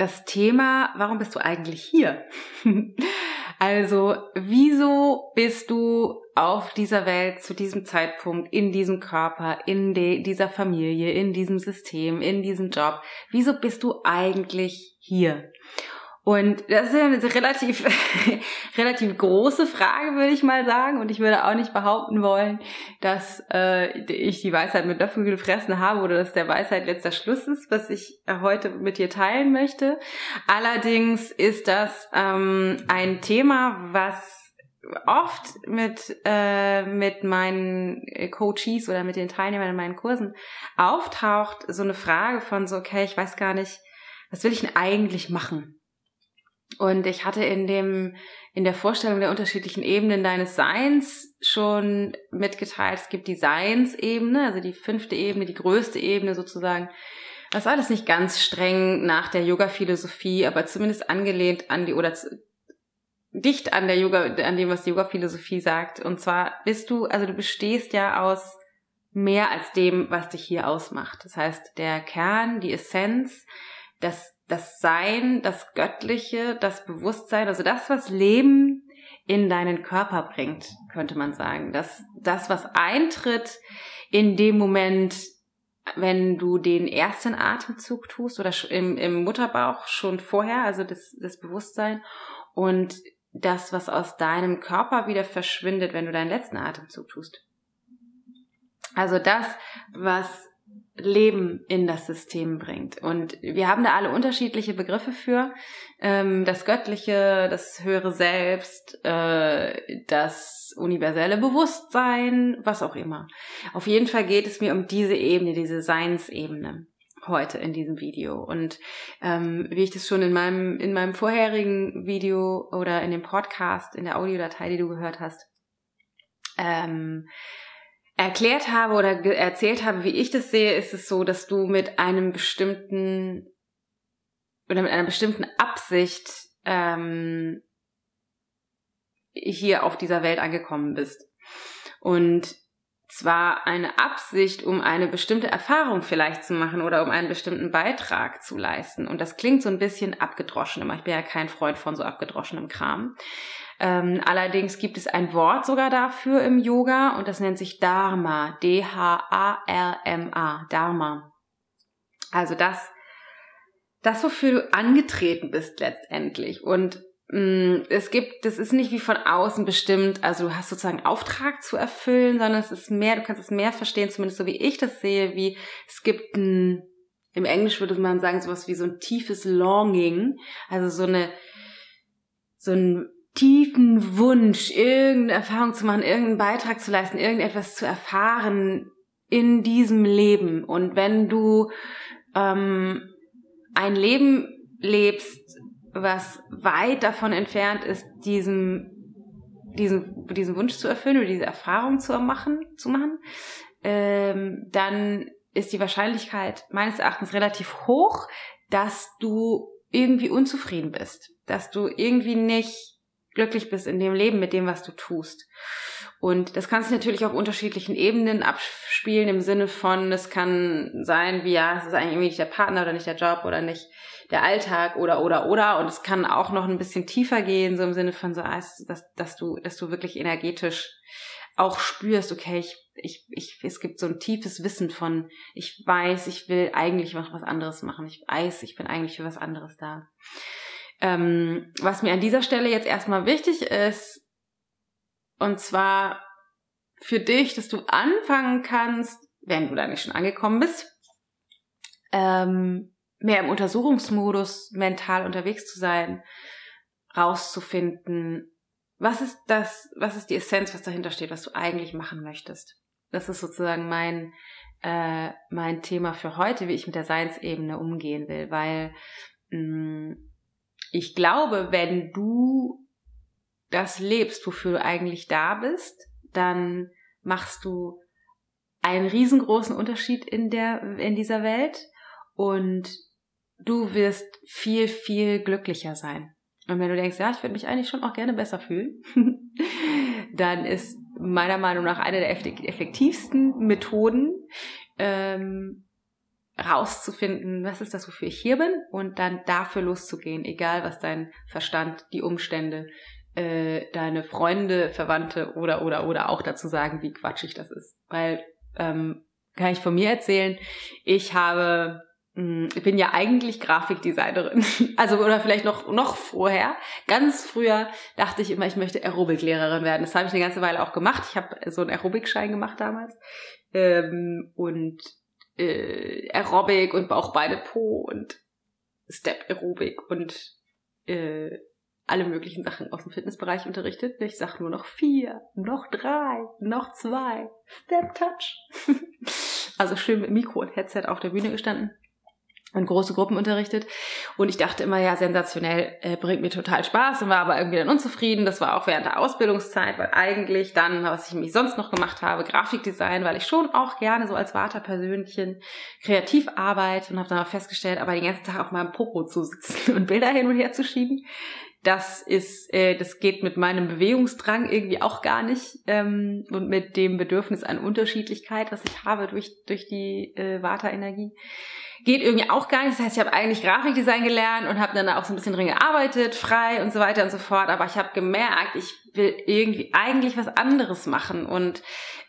das Thema, warum bist du eigentlich hier? also, wieso bist du auf dieser Welt zu diesem Zeitpunkt, in diesem Körper, in dieser Familie, in diesem System, in diesem Job? Wieso bist du eigentlich hier? Und das ist eine relativ, relativ große Frage, würde ich mal sagen. Und ich würde auch nicht behaupten wollen, dass äh, ich die Weisheit mit Löffel gefressen habe oder dass der Weisheit letzter Schluss ist, was ich heute mit dir teilen möchte. Allerdings ist das ähm, ein Thema, was oft mit, äh, mit meinen Coaches oder mit den Teilnehmern in meinen Kursen auftaucht, so eine Frage von so, okay, ich weiß gar nicht, was will ich denn eigentlich machen? Und ich hatte in dem, in der Vorstellung der unterschiedlichen Ebenen deines Seins schon mitgeteilt, es gibt die Seinsebene, also die fünfte Ebene, die größte Ebene sozusagen. Das ist alles nicht ganz streng nach der Yoga-Philosophie, aber zumindest angelehnt an die, oder dicht an der Yoga, an dem, was die Yoga-Philosophie sagt. Und zwar bist du, also du bestehst ja aus mehr als dem, was dich hier ausmacht. Das heißt, der Kern, die Essenz, das das Sein, das Göttliche, das Bewusstsein, also das, was Leben in deinen Körper bringt, könnte man sagen. Das, das, was eintritt in dem Moment, wenn du den ersten Atemzug tust oder im, im Mutterbauch schon vorher, also das, das Bewusstsein und das, was aus deinem Körper wieder verschwindet, wenn du deinen letzten Atemzug tust. Also das, was Leben in das System bringt. Und wir haben da alle unterschiedliche Begriffe für. Ähm, das Göttliche, das höhere Selbst, äh, das universelle Bewusstsein, was auch immer. Auf jeden Fall geht es mir um diese Ebene, diese Seinsebene heute in diesem Video. Und ähm, wie ich das schon in meinem, in meinem vorherigen Video oder in dem Podcast, in der Audiodatei, die du gehört hast, ähm, erklärt habe oder erzählt habe, wie ich das sehe, ist es so, dass du mit einem bestimmten oder mit einer bestimmten Absicht ähm, hier auf dieser Welt angekommen bist. Und zwar eine Absicht, um eine bestimmte Erfahrung vielleicht zu machen oder um einen bestimmten Beitrag zu leisten. Und das klingt so ein bisschen abgedroschen. Ich bin ja kein Freund von so abgedroschenem Kram. Ähm, allerdings gibt es ein Wort sogar dafür im Yoga und das nennt sich Dharma. D-H-A-R-M-A. Dharma. Also das, das, wofür du angetreten bist letztendlich. Und mh, mm, es gibt, das ist nicht wie von außen bestimmt, also du hast sozusagen Auftrag zu erfüllen, sondern es ist mehr, du kannst es mehr verstehen, zumindest so wie ich das sehe, wie es gibt ein, im Englisch würde man sagen, sowas wie so ein tiefes Longing, also so eine, so ein tiefen Wunsch, irgendeine Erfahrung zu machen, irgendeinen Beitrag zu leisten, irgendetwas zu erfahren in diesem Leben. Und wenn du ähm, ein Leben lebst, was weit davon entfernt ist, diesem, diesen, diesen Wunsch zu erfüllen oder diese Erfahrung zu machen, zu machen, ähm, dann ist die Wahrscheinlichkeit meines Erachtens relativ hoch, dass du irgendwie unzufrieden bist, dass du irgendwie nicht glücklich bist in dem Leben mit dem, was du tust. Und das kannst du natürlich auf unterschiedlichen Ebenen abspielen im Sinne von, es kann sein, wie ja, es ist eigentlich nicht der Partner oder nicht der Job oder nicht der Alltag oder oder oder und es kann auch noch ein bisschen tiefer gehen, so im Sinne von so, dass, dass du, dass du wirklich energetisch auch spürst, okay, ich, ich, ich, es gibt so ein tiefes Wissen von, ich weiß, ich will eigentlich noch was anderes machen, ich weiß, ich bin eigentlich für was anderes da. Ähm, was mir an dieser Stelle jetzt erstmal wichtig ist, und zwar für dich, dass du anfangen kannst, wenn du da nicht schon angekommen bist, ähm, mehr im Untersuchungsmodus mental unterwegs zu sein, rauszufinden, was ist das, was ist die Essenz, was dahinter steht, was du eigentlich machen möchtest. Das ist sozusagen mein, äh, mein Thema für heute, wie ich mit der Seinsebene umgehen will, weil mh, mm, ich glaube, wenn du das lebst, wofür du eigentlich da bist, dann machst du einen riesengroßen Unterschied in der, in dieser Welt und du wirst viel, viel glücklicher sein. Und wenn du denkst, ja, ich würde mich eigentlich schon auch gerne besser fühlen, dann ist meiner Meinung nach eine der effektivsten Methoden, ähm, rauszufinden, was ist das, wofür ich hier bin und dann dafür loszugehen, egal was dein Verstand, die Umstände, äh, deine Freunde, Verwandte oder oder oder auch dazu sagen, wie quatschig das ist. Weil ähm, kann ich von mir erzählen, ich habe hm, ich bin ja eigentlich Grafikdesignerin. Also, oder vielleicht noch, noch vorher. Ganz früher dachte ich immer, ich möchte Aerobic-Lehrerin werden. Das habe ich eine ganze Weile auch gemacht. Ich habe so einen Aerobic-Schein gemacht damals. Ähm, und äh, Aerobic und Bauch, Beine, Po und Step Aerobic und äh, alle möglichen Sachen aus dem Fitnessbereich unterrichtet. Ich sag nur noch vier, noch drei, noch zwei, Step Touch. also schön mit Mikro und Headset auf der Bühne gestanden und große Gruppen unterrichtet. Und ich dachte immer, ja, sensationell, äh, bringt mir total Spaß und war aber irgendwie dann unzufrieden. Das war auch während der Ausbildungszeit, weil eigentlich dann, was ich mich sonst noch gemacht habe, Grafikdesign, weil ich schon auch gerne so als Vaterpersönchen kreativ arbeite und habe dann auch festgestellt, aber den ganzen Tag auf meinem Popo zu sitzen und Bilder hin und her zu schieben, das ist, äh, das geht mit meinem Bewegungsdrang irgendwie auch gar nicht ähm, und mit dem Bedürfnis an Unterschiedlichkeit, was ich habe durch durch die äh, Vata-Energie geht irgendwie auch gar nicht. Das heißt, ich habe eigentlich Grafikdesign gelernt und habe dann auch so ein bisschen drin gearbeitet, frei und so weiter und so fort. Aber ich habe gemerkt, ich will irgendwie eigentlich was anderes machen und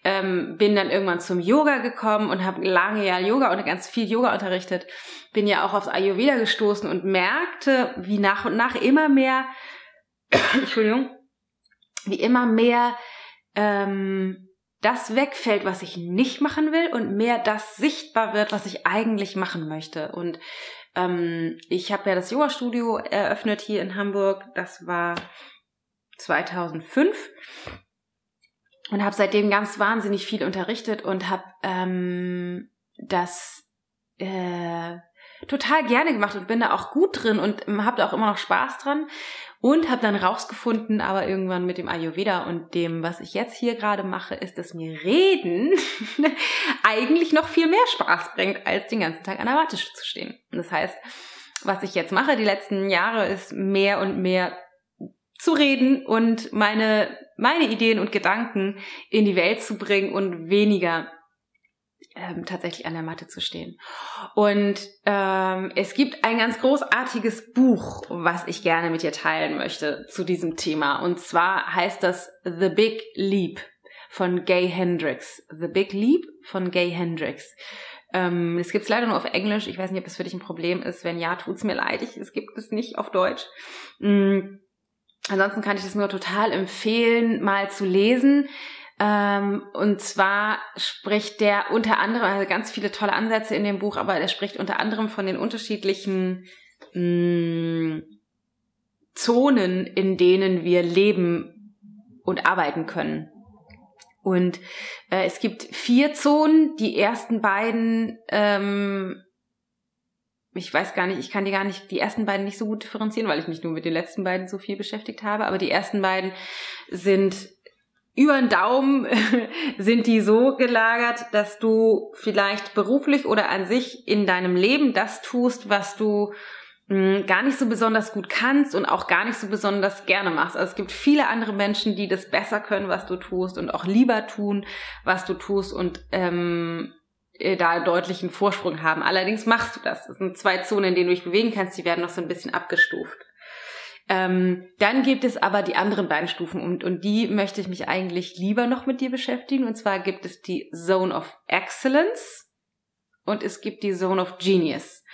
ähm, bin dann irgendwann zum Yoga gekommen und habe lange Jahre Yoga und ganz viel Yoga unterrichtet. Bin ja auch aufs Ayurveda gestoßen und merkte, wie nach und nach immer mehr, Entschuldigung, wie immer mehr ähm, das wegfällt, was ich nicht machen will und mehr das sichtbar wird, was ich eigentlich machen möchte. Und ähm, ich habe ja das Yoga-Studio eröffnet hier in Hamburg. Das war 2005 und habe seitdem ganz wahnsinnig viel unterrichtet und habe ähm, das äh, total gerne gemacht und bin da auch gut drin und habe da auch immer noch Spaß dran und habe dann rausgefunden, aber irgendwann mit dem Ayurveda und dem, was ich jetzt hier gerade mache, ist, dass mir Reden eigentlich noch viel mehr Spaß bringt, als den ganzen Tag an der Warteschule zu stehen. Das heißt, was ich jetzt mache die letzten Jahre, ist mehr und mehr zu reden und meine, meine Ideen und Gedanken in die Welt zu bringen und weniger ähm, tatsächlich an der Matte zu stehen. Und ähm, es gibt ein ganz großartiges Buch, was ich gerne mit dir teilen möchte zu diesem Thema. Und zwar heißt das The Big Leap von Gay Hendricks. The Big Leap von Gay Hendricks. Ähm, es gibt es leider nur auf Englisch. Ich weiß nicht, ob das für dich ein Problem ist. Wenn ja, tut's mir leid. Ich, es gibt es nicht auf Deutsch. Mhm. Ansonsten kann ich es nur total empfehlen, mal zu lesen. Ähm, und zwar spricht der unter anderem, also ganz viele tolle Ansätze in dem Buch, aber er spricht unter anderem von den unterschiedlichen mh, mm, Zonen, in denen wir leben und arbeiten können. Und äh, es gibt vier Zonen. Die ersten beiden, ähm, ich weiß gar nicht, ich kann die gar nicht, die ersten beiden nicht so gut differenzieren, weil ich mich nur mit den letzten beiden so viel beschäftigt habe. Aber die ersten beiden sind über den Daumen sind die so gelagert, dass du vielleicht beruflich oder an sich in deinem Leben das tust, was du hm, gar nicht so besonders gut kannst und auch gar nicht so besonders gerne machst. Also es gibt viele andere Menschen, die das besser können, was du tust und auch lieber tun, was du tust und ähm, äh, da deutlichen Vorsprung haben. Allerdings machst du das. Das sind zwei Zonen, in denen du dich bewegen kannst, die werden noch so ein bisschen abgestuft. Ähm, dann gibt es aber die anderen beiden Stufen und, und die möchte ich mich eigentlich lieber noch mit dir beschäftigen. Und zwar gibt es die Zone of Excellence und es gibt die Zone of Genius.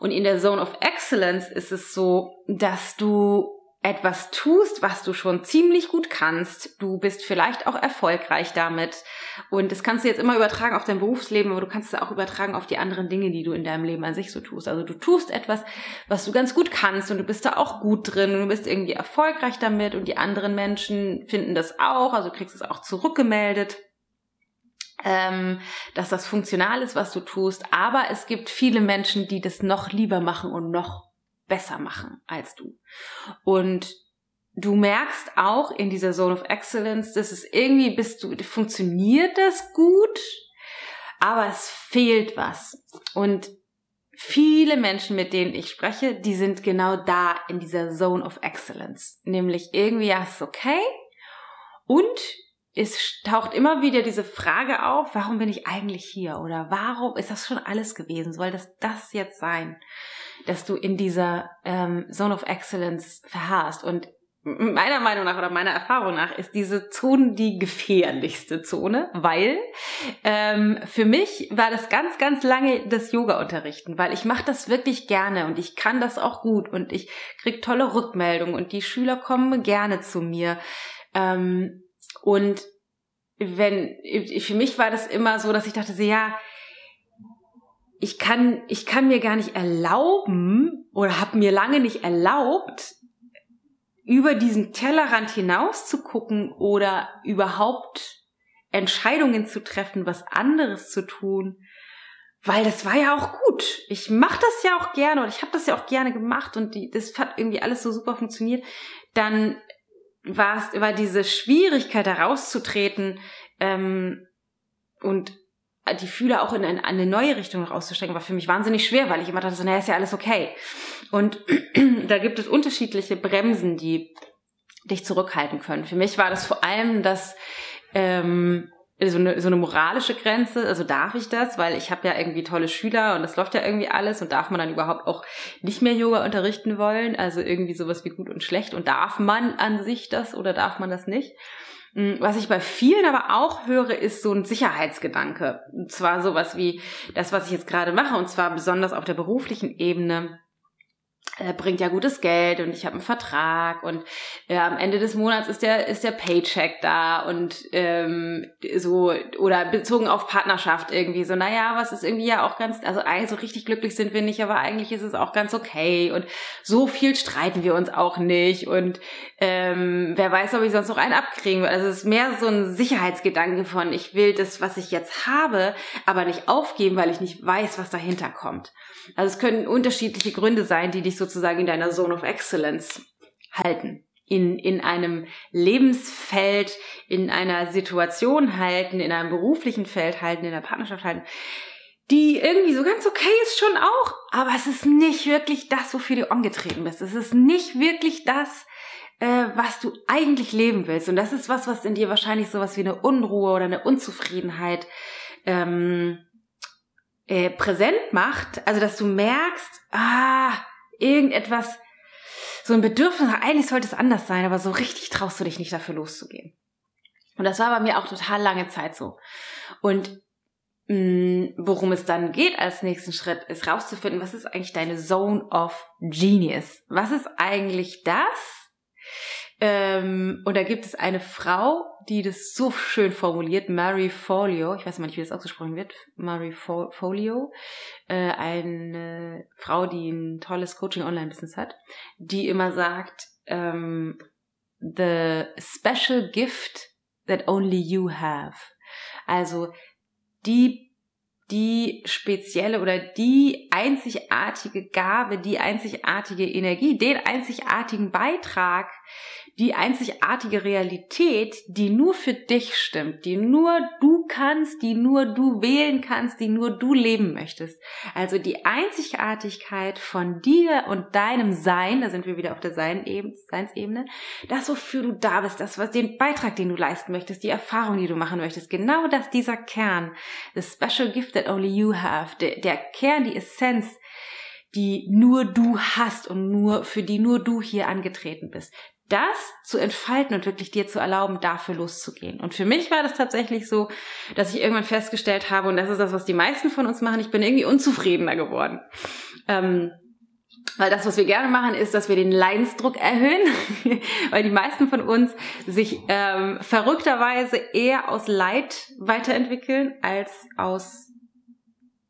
Und in der Zone of Excellence ist es so, dass du etwas tust, was du schon ziemlich gut kannst. Du bist vielleicht auch erfolgreich damit. Und das kannst du jetzt immer übertragen auf dein Berufsleben, aber du kannst es auch übertragen auf die anderen Dinge, die du in deinem Leben an sich so tust. Also du tust etwas, was du ganz gut kannst und du bist da auch gut drin und du bist irgendwie erfolgreich damit und die anderen Menschen finden das auch, also du kriegst es auch zurückgemeldet. Ähm, dass das funktional ist, was du tust, aber es gibt viele Menschen, die das noch lieber machen und noch besser machen als du. Und du merkst auch in dieser Zone of Excellence, dass es irgendwie bist du, funktioniert das gut, aber es fehlt was. Und viele Menschen, mit denen ich spreche, die sind genau da in dieser Zone of Excellence. Nämlich irgendwie, ja, ist okay. Und es taucht immer wieder diese Frage auf, warum bin ich eigentlich hier? Oder warum ist das schon alles gewesen? Soll das das jetzt sein, dass du in dieser ähm, Zone of Excellence verharrst? Und meiner Meinung nach oder meiner Erfahrung nach ist diese Zone die gefährlichste Zone, weil ähm, für mich war das ganz, ganz lange das Yoga-Unterrichten, weil ich mache das wirklich gerne und ich kann das auch gut und ich krieg tolle Rückmeldungen und die Schüler kommen gerne zu mir. Ähm, und wenn, für mich war das immer so, dass ich dachte, so, ja, ich kann, ich kann mir gar nicht erlauben oder habe mir lange nicht erlaubt, über diesen Tellerrand hinaus zu gucken oder überhaupt Entscheidungen zu treffen, was anderes zu tun, weil das war ja auch gut. Ich mache das ja auch gerne und ich habe das ja auch gerne gemacht und die, das hat irgendwie alles so super funktioniert. Dann war es war diese Schwierigkeit herauszutreten ähm, und die Fühler auch in, in, eine neue Richtung rauszustrecken, war für mich wahnsinnig schwer, weil ich immer dachte, naja, ist ja alles okay. Und da gibt es unterschiedliche Bremsen, die dich zurückhalten können. Für mich war das vor allem das ähm, so eine, so eine moralische Grenze, also darf ich das, weil ich habe ja irgendwie tolle Schüler und das läuft ja irgendwie alles und darf man dann überhaupt auch nicht mehr Yoga unterrichten wollen, also irgendwie sowas wie gut und schlecht und darf man an sich das oder darf man das nicht? Hm, was ich bei vielen aber auch höre, ist so ein Sicherheitsgedanke. Und zwar sowas wie das, was ich jetzt gerade mache, und zwar besonders auf der beruflichen Ebene äh, bringt ja gutes Geld und ich habe einen Vertrag und äh, am Ende des Monats ist der ist der Paycheck da und ähm, so oder bezogen auf Partnerschaft irgendwie so naja was ist irgendwie ja auch ganz also so richtig glücklich sind wir nicht aber eigentlich ist es auch ganz okay und so viel streiten wir uns auch nicht und ähm, wer weiß ob ich sonst noch einen abkriegen will. Also es ist mehr so ein Sicherheitsgedanke von ich will das was ich jetzt habe aber nicht aufgeben weil ich nicht weiß was dahinter kommt. Also es können unterschiedliche Gründe sein die dich sozusagen in deiner Zone of Excellence halten. In, in einem Lebensfeld, in einer Situation halten, in einem beruflichen Feld halten, in der Partnerschaft halten, die irgendwie so ganz okay ist schon auch, aber es ist nicht wirklich das, wofür du angetreten bist. Es ist nicht wirklich das, äh, was du eigentlich leben willst. Und das ist was, was in dir wahrscheinlich sowas wie eine Unruhe oder eine Unzufriedenheit ähm, äh, präsent macht. Also, dass du merkst, ah, irgendetwas, so ein Bedürfnis, eigentlich sollte es anders sein, aber so richtig traust du dich nicht dafür loszugehen. Und das war bei mir auch total lange Zeit so. Und mh, mm, worum es dann geht als nächsten Schritt, ist rauszufinden, was ist eigentlich deine Zone of Genius? Was ist eigentlich das, ähm, und da gibt es eine Frau, die das so schön formuliert, Mary Folio, ich weiß mal nicht, wie das ausgesprochen wird, Mary Folio, äh, eine Frau, die ein tolles Coaching-Online-Business hat, die immer sagt, ähm, the special gift that only you have. Also die die spezielle oder die einzigartige Gabe, die einzigartige Energie, den einzigartigen Beitrag, die einzigartige Realität, die nur für dich stimmt, die nur du kannst, die nur du wählen kannst, die nur du leben möchtest. Also die Einzigartigkeit von dir und deinem Sein, da sind wir wieder auf der Seinsebene, das, wofür du da bist, das, was den Beitrag, den du leisten möchtest, die Erfahrung, die du machen möchtest, genau das, dieser Kern, the special gift that only you have, der, der Kern, die Essenz, die nur du hast und nur, für die nur du hier angetreten bist das zu entfalten und wirklich dir zu erlauben, dafür loszugehen. Und für mich war das tatsächlich so, dass ich irgendwann festgestellt habe, und das ist das, was die meisten von uns machen, ich bin irgendwie unzufriedener geworden. Ähm, weil das, was wir gerne machen, ist, dass wir den Leidensdruck erhöhen, weil die meisten von uns sich ähm, verrückterweise eher aus Leid weiterentwickeln als aus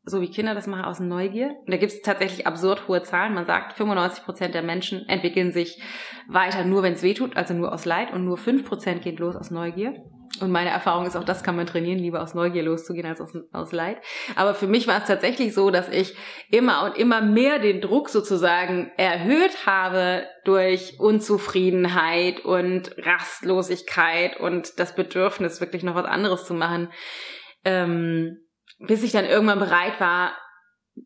so wie Kinder das machen, aus Neugier. Und da gibt es tatsächlich absurd hohe Zahlen. Man sagt, 95 Prozent der Menschen entwickeln sich weiter nur, wenn es weh tut, also nur aus Leid und nur 5 Prozent geht los aus Neugier. Und meine Erfahrung ist auch, das kann man trainieren, lieber aus Neugier loszugehen als aus, aus Leid. Aber für mich war es tatsächlich so, dass ich immer und immer mehr den Druck sozusagen erhöht habe durch Unzufriedenheit und Rastlosigkeit und das Bedürfnis, wirklich noch was anderes zu machen, ähm, bis ich dann irgendwann bereit war,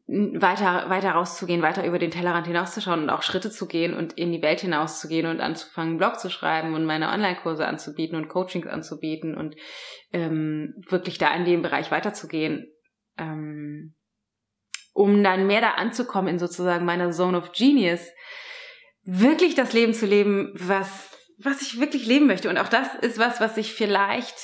weiter, weiter rauszugehen, weiter über den Tellerrand hinauszuschauen und auch Schritte zu gehen und in die Welt hinauszugehen und anzufangen, einen Blog zu schreiben und meine Online-Kurse anzubieten und Coachings anzubieten und ähm, wirklich da in dem Bereich weiterzugehen, ähm, um dann mehr da anzukommen in sozusagen meiner Zone of Genius, wirklich das Leben zu leben, was, was ich wirklich leben möchte. Und auch das ist was, was ich vielleicht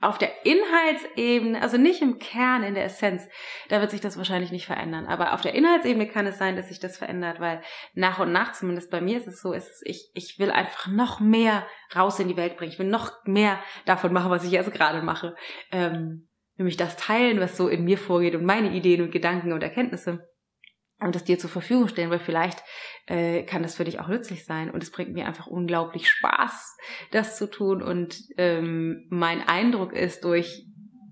auf der Inhaltsebene, also nicht im Kern, in der Essenz, da wird sich das wahrscheinlich nicht verändern. Aber auf der Inhaltsebene kann es sein, dass sich das verändert, weil nach und nach, zumindest bei mir ist es so, ist es, ich, ich will einfach noch mehr raus in die Welt bringen. Ich will noch mehr davon machen, was ich jetzt gerade mache. Ähm, nämlich das teilen, was so in mir vorgeht und meine Ideen und Gedanken und Erkenntnisse und das dir zur Verfügung stellen, weil vielleicht äh, kann das für dich auch nützlich sein und es bringt mir einfach unglaublich Spaß, das zu tun und ähm, mein Eindruck ist durch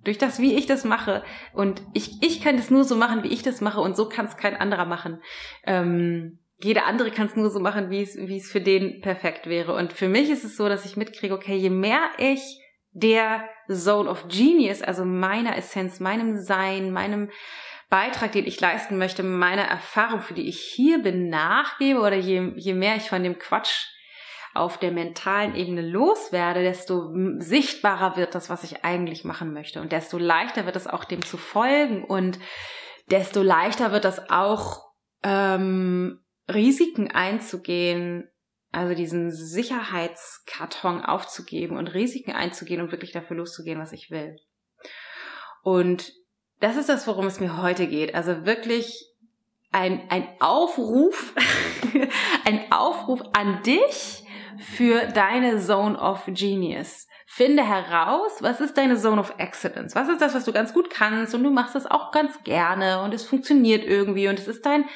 durch das, wie ich das mache und ich ich kann das nur so machen, wie ich das mache und so kann es kein anderer machen. Ähm, jeder andere kann es nur so machen, wie es wie es für den perfekt wäre und für mich ist es so, dass ich mitkriege, okay, je mehr ich der Zone of Genius, also meiner Essenz, meinem Sein, meinem Beitrag, den ich leisten möchte, meiner Erfahrung, für die ich hier bin, nachgebe oder je, je mehr ich von dem Quatsch auf der mentalen Ebene loswerde, desto sichtbarer wird das, was ich eigentlich machen möchte. Und desto leichter wird es auch dem zu folgen und desto leichter wird es auch ähm, Risiken einzugehen, also diesen Sicherheitskarton aufzugeben und Risiken einzugehen und wirklich dafür loszugehen, was ich will. Und das ist das, worum es mir heute geht. Also wirklich ein, ein Aufruf, ein Aufruf an dich für deine Zone of Genius. Finde heraus, was ist deine Zone of Excellence? Was ist das, was du ganz gut kannst und du machst es auch ganz gerne und es funktioniert irgendwie und es ist dein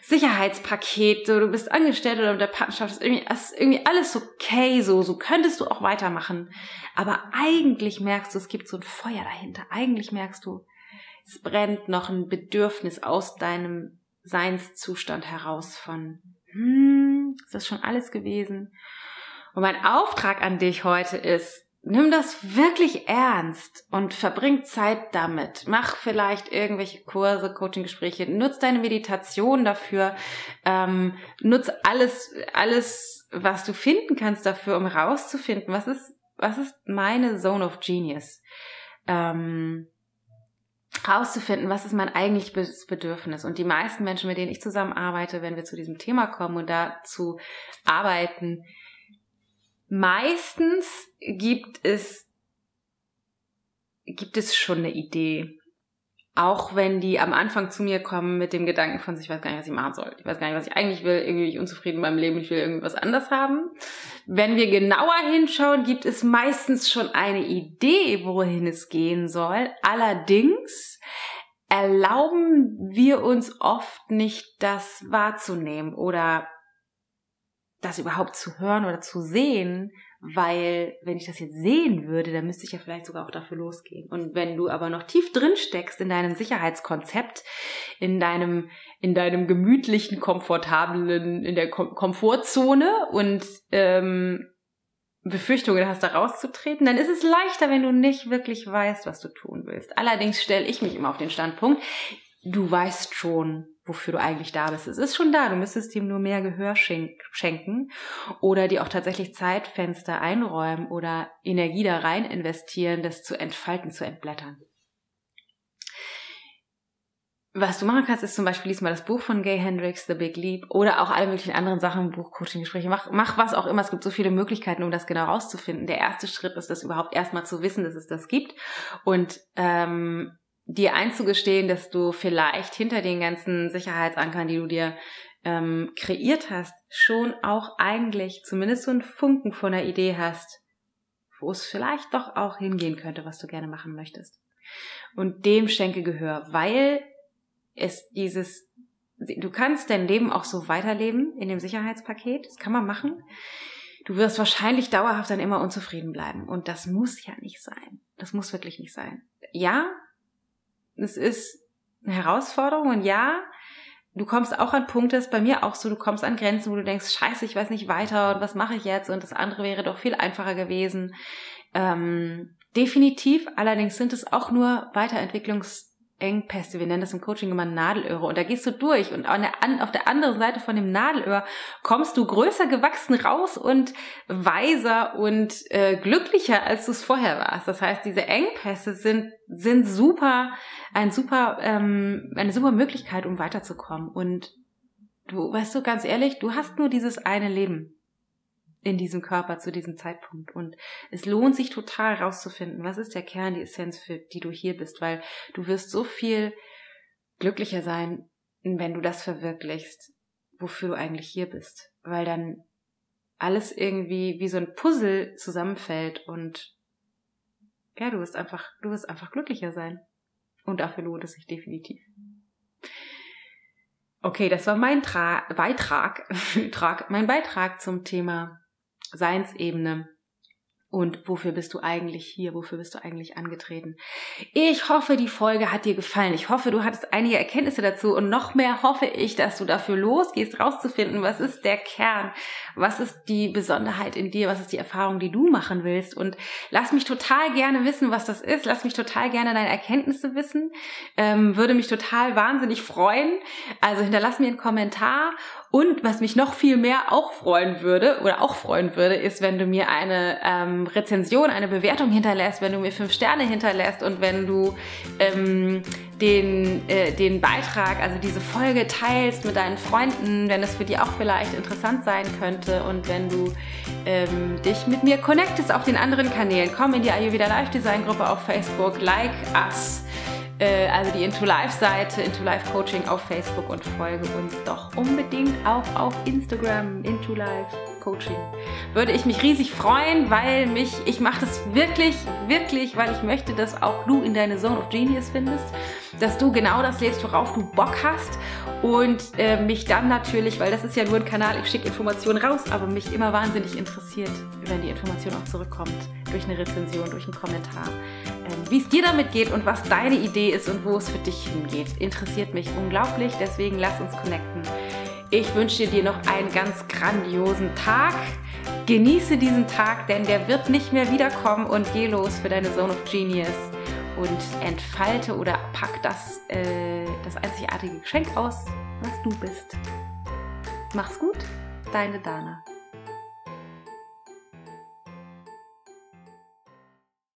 Sicherheitspaket, so du bist angestellt oder mit der Partnerschaft, ist irgendwie, ist irgendwie alles okay, so, so könntest du auch weitermachen. Aber eigentlich merkst du, es gibt so ein Feuer dahinter. Eigentlich merkst du, es brennt noch ein Bedürfnis aus deinem Seinszustand heraus von, hm, ist das schon alles gewesen? Und mein Auftrag an dich heute ist, nimm das wirklich ernst und verbring Zeit damit. Mach vielleicht irgendwelche Kurse, Coaching-Gespräche, nutz deine Meditation dafür, ähm, nutz alles, alles, was du finden kannst dafür, um rauszufinden, was ist, was ist meine Zone of Genius. Ähm, rauszufinden, was ist mein eigentliches Bedürfnis. Und die meisten Menschen, mit denen ich zusammenarbeite, wenn wir zu diesem Thema kommen und dazu arbeiten, meistens gibt es, gibt es schon eine Idee. Auch wenn die am Anfang zu mir kommen mit dem Gedanken von, ich weiß gar nicht, was ich machen soll. Ich weiß gar nicht, was ich eigentlich will. Irgendwie bin ich unzufrieden mit meinem Leben. Ich will irgendwas anders haben. Wenn wir genauer hinschauen, gibt es meistens schon eine Idee, wohin es gehen soll. Allerdings erlauben wir uns oft nicht, das wahrzunehmen oder das überhaupt zu hören oder zu sehen, weil wenn ich das jetzt sehen würde, dann müsste ich ja vielleicht sogar auch dafür losgehen. Und wenn du aber noch tief drin steckst in deinem Sicherheitskonzept, in deinem, in deinem gemütlichen, komfortablen, in der Kom Komfortzone und ähm, Befürchtungen hast, da rauszutreten, dann ist es leichter, wenn du nicht wirklich weißt, was du tun willst. Allerdings stelle ich mich immer auf den Standpunkt, du weißt schon, wofür du eigentlich da bist. Es ist schon da, du müsstest ihm nur mehr Gehör schenken oder dir auch tatsächlich Zeitfenster einräumen oder Energie da rein investieren, das zu entfalten, zu entblättern. Was du machen kannst, ist zum Beispiel lies mal das Buch von Gay Hendricks, The Big Leap, oder auch alle möglichen anderen Sachen, Buchcoaching-Gespräche. Mach, mach was auch immer. Es gibt so viele Möglichkeiten, um das genau rauszufinden. Der erste Schritt ist, das überhaupt erstmal zu wissen, dass es das gibt und ähm, dir einzugestehen, dass du vielleicht hinter den ganzen Sicherheitsankern, die du dir ähm, kreiert hast, schon auch eigentlich zumindest so einen Funken von einer Idee hast, wo es vielleicht doch auch hingehen könnte, was du gerne machen möchtest. Und dem schenke Gehör, weil es dieses, du kannst dein Leben auch so weiterleben in dem Sicherheitspaket, das kann man machen. du wirst wahrscheinlich dauerhaft dann immer unzufrieden bleiben. Und das muss ja nicht sein. Das muss wirklich nicht sein. Ja, es ist eine Herausforderung und ja, du kommst auch an Punkte, ist bei mir auch so, du kommst an Grenzen, wo du denkst, scheiße, ich weiß nicht weiter und was mache ich jetzt und das andere wäre doch viel einfacher gewesen. Ähm, definitiv, allerdings sind es auch nur Weiterentwicklungs Engpässe, wir nennen das im Coaching immer Nadelöhre. Und da gehst du durch und auf der anderen Seite von dem Nadelöhr kommst du größer gewachsen raus und weiser und äh, glücklicher, als du es vorher warst. Das heißt, diese Engpässe sind, sind super, ein super, ähm, eine super Möglichkeit, um weiterzukommen. Und du, weißt du, ganz ehrlich, du hast nur dieses eine Leben in diesem Körper zu diesem Zeitpunkt. Und es lohnt sich total rauszufinden, was ist der Kern, die Essenz, für die du hier bist, weil du wirst so viel glücklicher sein, wenn du das verwirklichst, wofür du eigentlich hier bist. Weil dann alles irgendwie wie so ein Puzzle zusammenfällt und ja, du wirst einfach, du wirst einfach glücklicher sein. Und dafür lohnt es sich definitiv. Okay, das war mein Tra Beitrag, mein Beitrag zum Thema Seinsebene und wofür bist du eigentlich hier? Wofür bist du eigentlich angetreten? Ich hoffe, die Folge hat dir gefallen. Ich hoffe, du hattest einige Erkenntnisse dazu und noch mehr hoffe ich, dass du dafür losgehst, rauszufinden, was ist der Kern? Was ist die Besonderheit in dir? Was ist die Erfahrung, die du machen willst? Und lass mich total gerne wissen, was das ist. Lass mich total gerne deine Erkenntnisse wissen. Ähm, würde mich total wahnsinnig freuen. Also hinterlass mir einen Kommentar und was mich noch viel mehr auch freuen würde oder auch freuen würde, ist, wenn du mir eine ähm, Rezension, eine Bewertung hinterlässt, wenn du mir fünf Sterne hinterlässt und wenn du ähm, den, äh, den Beitrag, also diese Folge teilst mit deinen Freunden, wenn es für die auch vielleicht interessant sein könnte und wenn du ähm, dich mit mir connectest auf den anderen Kanälen. Komm in die Ayurveda Live Design Gruppe auf Facebook, like us äh, also die Into Life Seite, Into Life Coaching auf Facebook und folge uns doch unbedingt auch auf Instagram, Into Life Coaching. Würde ich mich riesig freuen, weil mich, ich mache das wirklich, wirklich, weil ich möchte, dass auch du in deine Zone of Genius findest, dass du genau das lebst, worauf du Bock hast und äh, mich dann natürlich, weil das ist ja nur ein Kanal, ich schicke Informationen raus, aber mich immer wahnsinnig interessiert, wenn die Information auch zurückkommt, durch eine Rezension, durch einen Kommentar. Ähm, Wie es dir damit geht und was deine Idee ist und wo es für dich hingeht, interessiert mich unglaublich, deswegen lass uns connecten. Ich wünsche dir noch einen ganz grandiosen Tag. Genieße diesen Tag, denn der wird nicht mehr wiederkommen und geh los für deine Zone of Genius und entfalte oder pack das, äh, das einzigartige Geschenk aus, was du bist. Mach's gut, deine Dana.